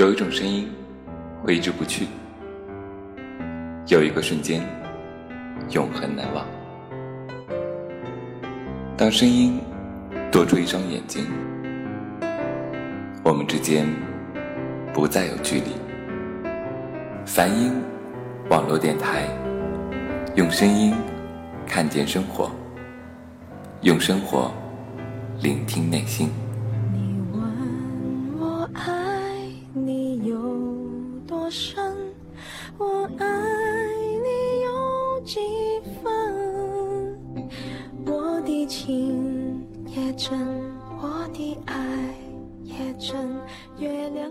有一种声音挥之不去，有一个瞬间永恒难忘。当声音多出一双眼睛，我们之间不再有距离。梵音网络电台，用声音看见生活，用生活聆听内心。成，月亮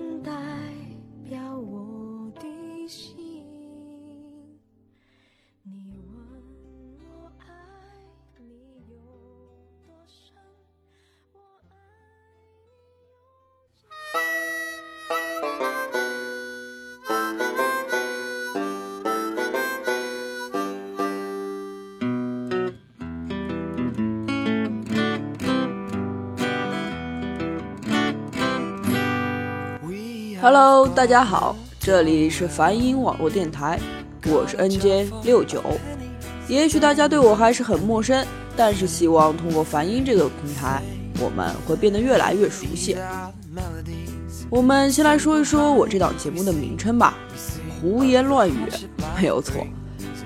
Hello，大家好，这里是梵音网络电台，我是 NJ 六九。也许大家对我还是很陌生，但是希望通过梵音这个平台，我们会变得越来越熟悉。我们先来说一说我这档节目的名称吧，胡言乱语，没有错。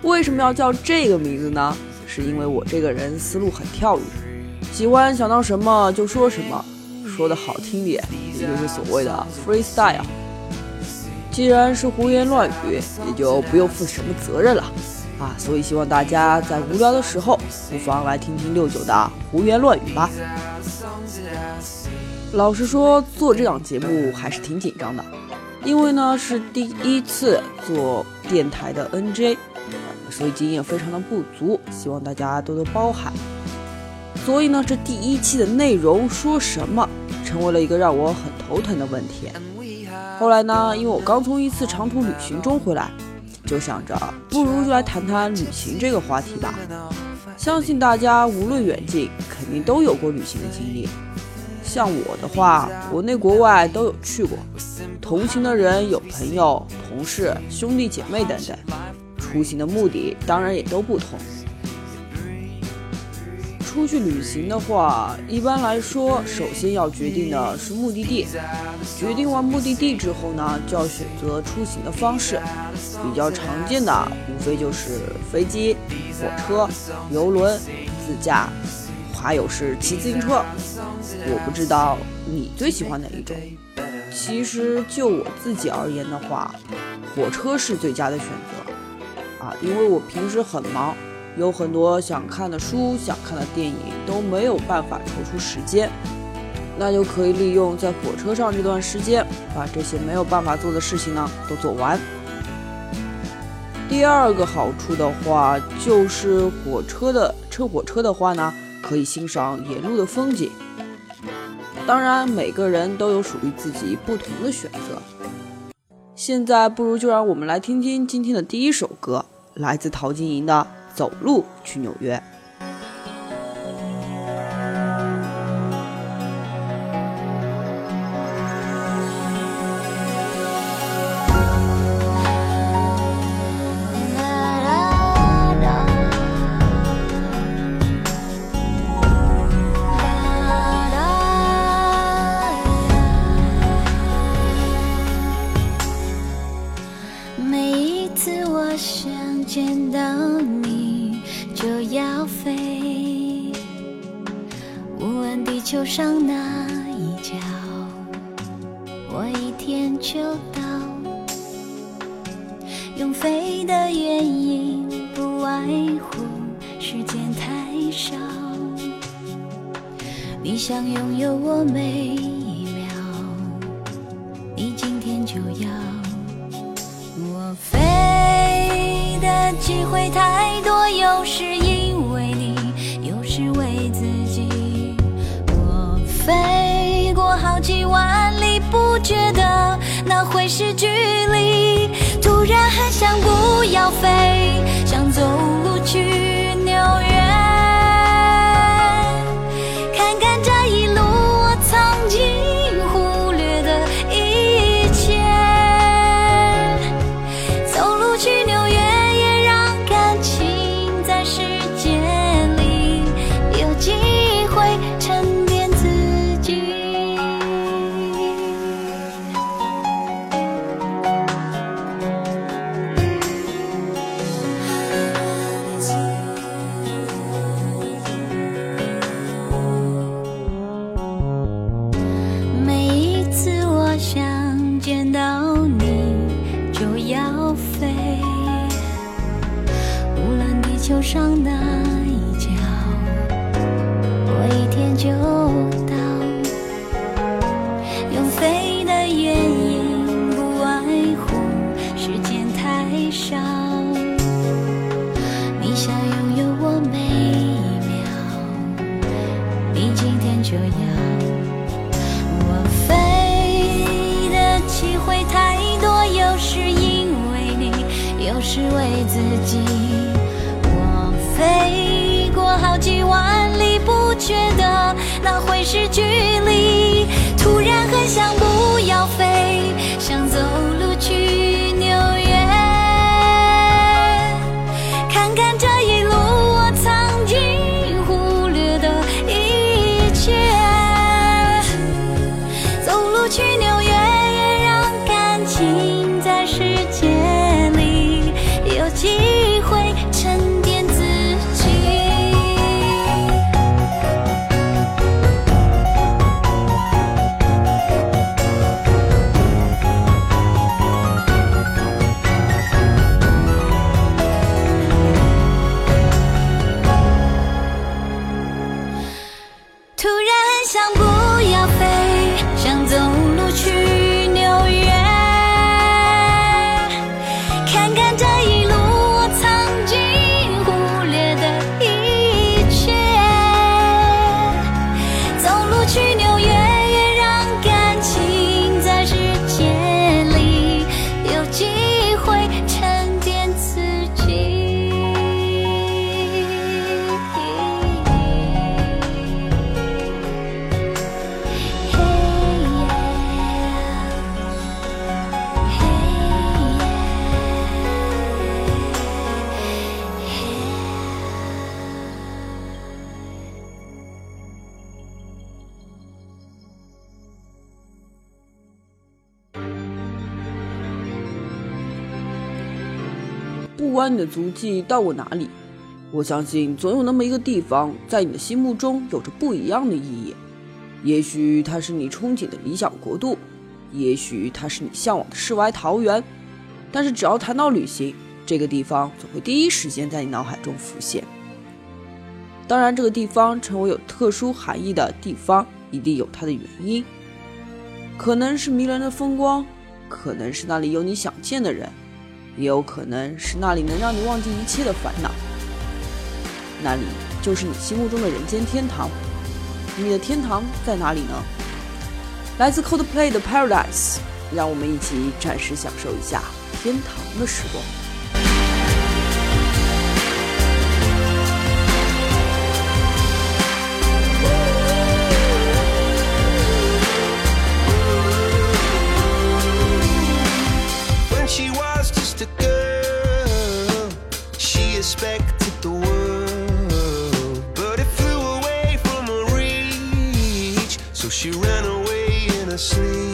为什么要叫这个名字呢？是因为我这个人思路很跳跃，喜欢想到什么就说什么，说的好听点，也就是所谓的 freestyle。既然是胡言乱语，也就不用负什么责任了啊！所以希望大家在无聊的时候，不妨来听听六九的胡言乱语吧。老实说，做这档节目还是挺紧张的，因为呢是第一次做电台的 NJ，所以经验非常的不足，希望大家多多包涵。所以呢，这第一期的内容说什么，成为了一个让我很头疼的问题。后来呢，因为我刚从一次长途旅行中回来，就想着不如就来谈谈旅行这个话题吧。相信大家无论远近，肯定都有过旅行的经历。像我的话，国内国外都有去过。同行的人有朋友、同事、兄弟姐妹等等。出行的目的当然也都不同。出去旅行的话，一般来说，首先要决定的是目的地。决定完目的地之后呢，就要选择出行的方式。比较常见的无非就是飞机、火车、游轮、自驾，还有是骑自行车。我不知道你最喜欢哪一种。其实就我自己而言的话，火车是最佳的选择。啊，因为我平时很忙。有很多想看的书、想看的电影都没有办法抽出时间，那就可以利用在火车上这段时间，把这些没有办法做的事情呢都做完。第二个好处的话，就是火车的乘火车的话呢，可以欣赏沿路的风景。当然，每个人都有属于自己不同的选择。现在，不如就让我们来听听今天的第一首歌，来自陶晶莹的。走路去纽约。用飞的原因，不外乎时间太少。你想拥有我每一秒，你今天就要。我飞的机会太多，有时因为你，有时为自己。我飞过好几万里，不觉得那会是距离。突然很想不要飞，想走路去纽约，受伤那一角，我一天就到。用飞的原因不外乎时间太少。你想拥有我每一秒，你今天就要。我飞的机会太多，有时因为你，有时为突然想不不管你的足迹到过哪里，我相信总有那么一个地方，在你的心目中有着不一样的意义。也许它是你憧憬的理想国度，也许它是你向往的世外桃源。但是只要谈到旅行，这个地方总会第一时间在你脑海中浮现。当然，这个地方成为有特殊含义的地方，一定有它的原因，可能是迷人的风光，可能是那里有你想见的人。也有可能是那里能让你忘记一切的烦恼，那里就是你心目中的人间天堂。你的天堂在哪里呢？来自 Coldplay 的 Paradise，让我们一起暂时享受一下天堂的时光。Expected the world, but it flew away from her reach. So she ran away in her sleep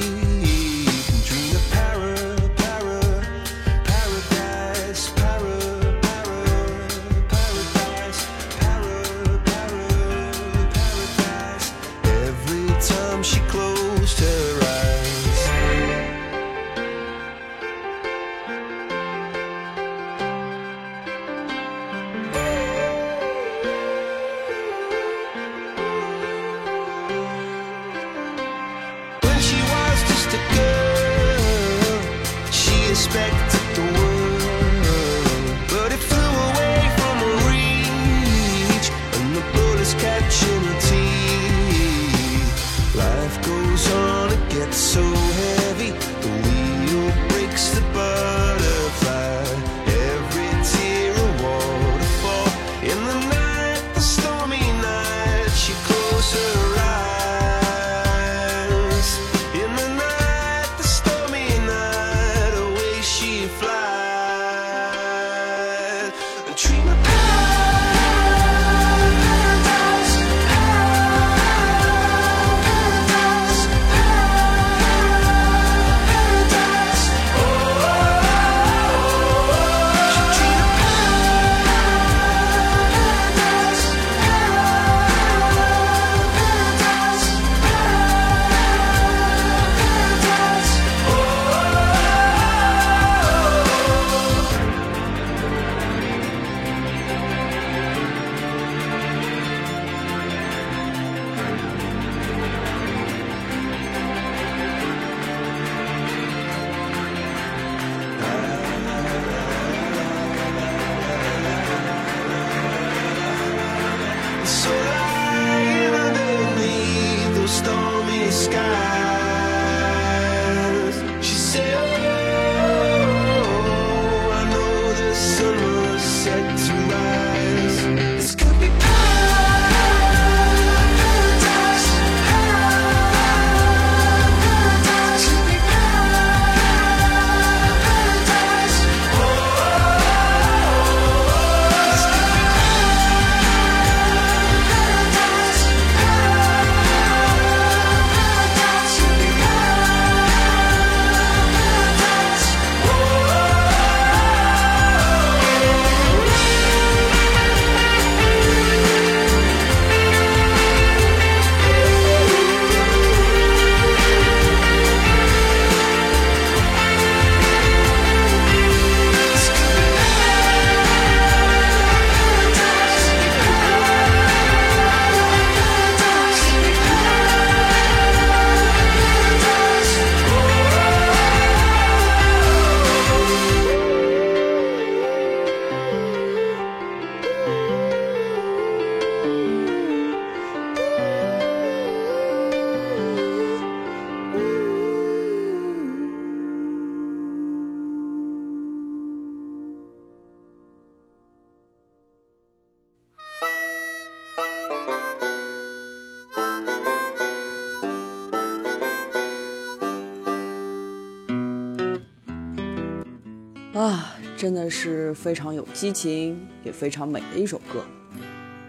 真的是非常有激情，也非常美的一首歌，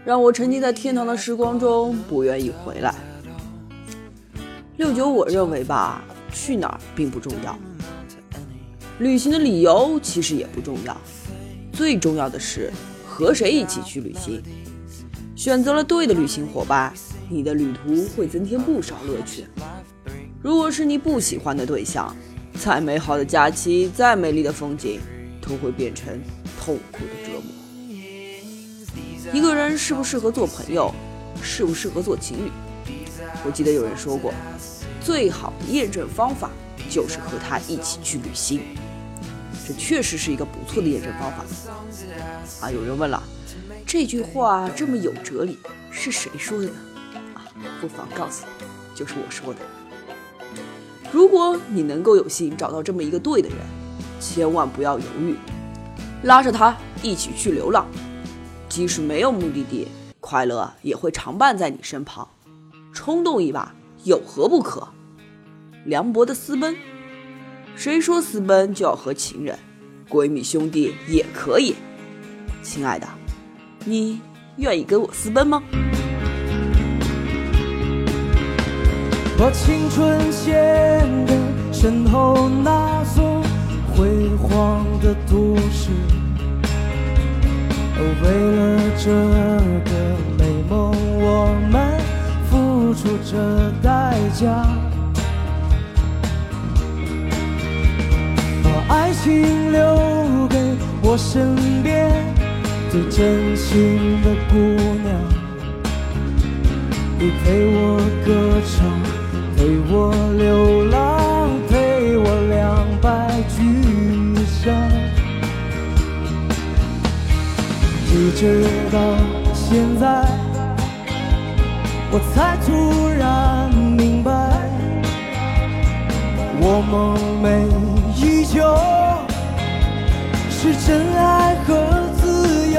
让我沉浸在天堂的时光中，不愿意回来。六九，我认为吧，去哪儿并不重要，旅行的理由其实也不重要，最重要的是和谁一起去旅行。选择了对的旅行伙伴，你的旅途会增添不少乐趣。如果是你不喜欢的对象，再美好的假期，再美丽的风景，都会变成痛苦的折磨。一个人适不适合做朋友，适不适合做情侣？我记得有人说过，最好的验证方法就是和他一起去旅行。这确实是一个不错的验证方法。啊，有人问了，这句话这么有哲理，是谁说的呢？啊，不妨告诉你，就是我说的。如果你能够有幸找到这么一个对的人，千万不要犹豫，拉着他一起去流浪，即使没有目的地，快乐也会常伴在你身旁。冲动一把有何不可？凉薄的私奔，谁说私奔就要和情人、闺蜜、兄弟也可以？亲爱的，你愿意跟我私奔吗？把青春献给身后那座辉煌的都市，而为了这个美梦，我们付出着代价。把爱情留给我身边最真心的姑娘。你陪我歌唱，陪我流浪，一直到现在，我才突然明白，我梦寐以求是真爱和自由。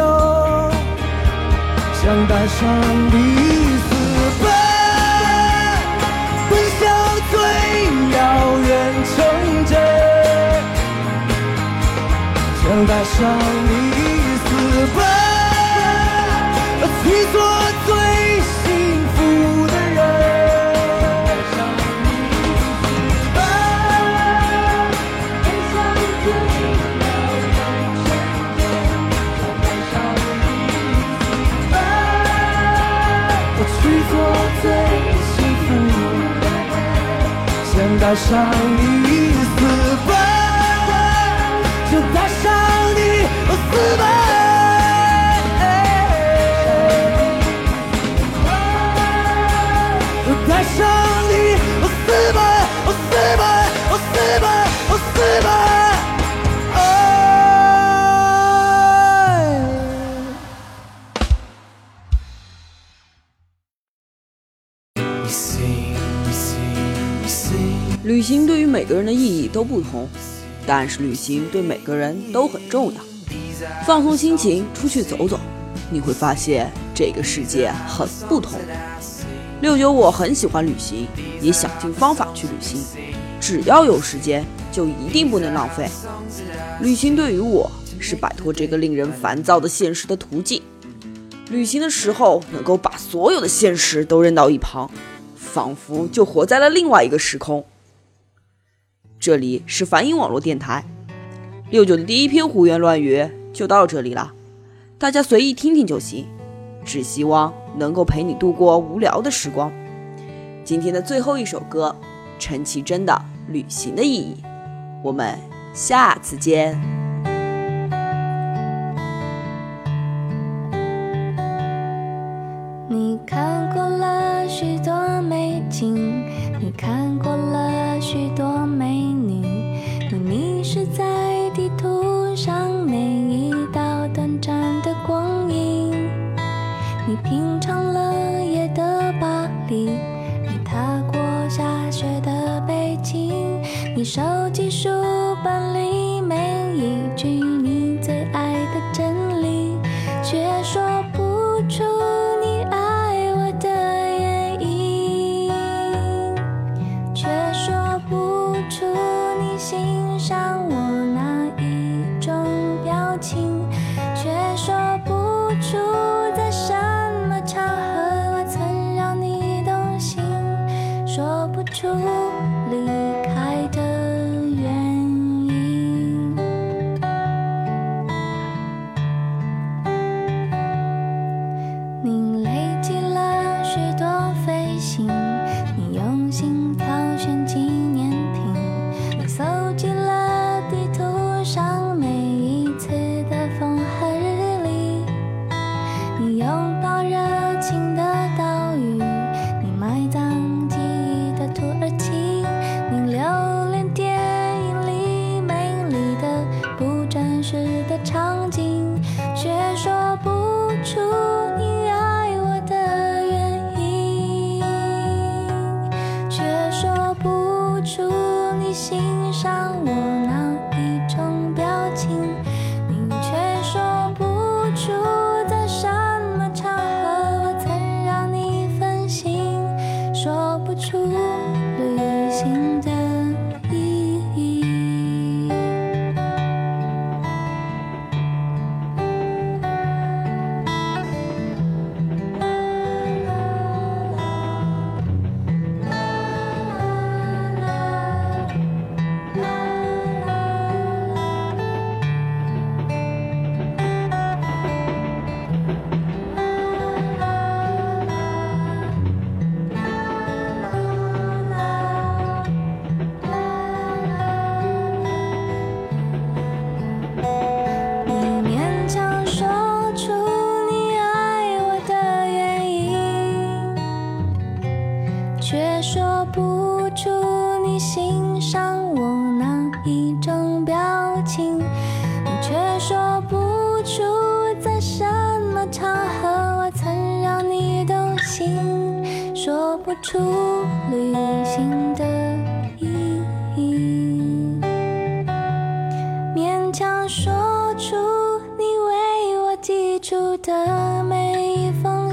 想带上你私奔，奔向最遥远城镇。想带上你爱上你旅行对于每个人的意义都不同，但是旅行对每个人都很重要。放松心情，出去走走，你会发现这个世界很不同。六九，我很喜欢旅行，也想尽方法去旅行。只要有时间，就一定不能浪费。旅行对于我是摆脱这个令人烦躁的现实的途径。旅行的时候，能够把所有的现实都扔到一旁，仿佛就活在了另外一个时空。这里是梵音网络电台，六九的第一篇胡言乱语就到这里了，大家随意听听就行，只希望能够陪你度过无聊的时光。今天的最后一首歌，陈绮贞的《旅行的意义》，我们下次见。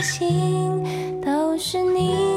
心都是你。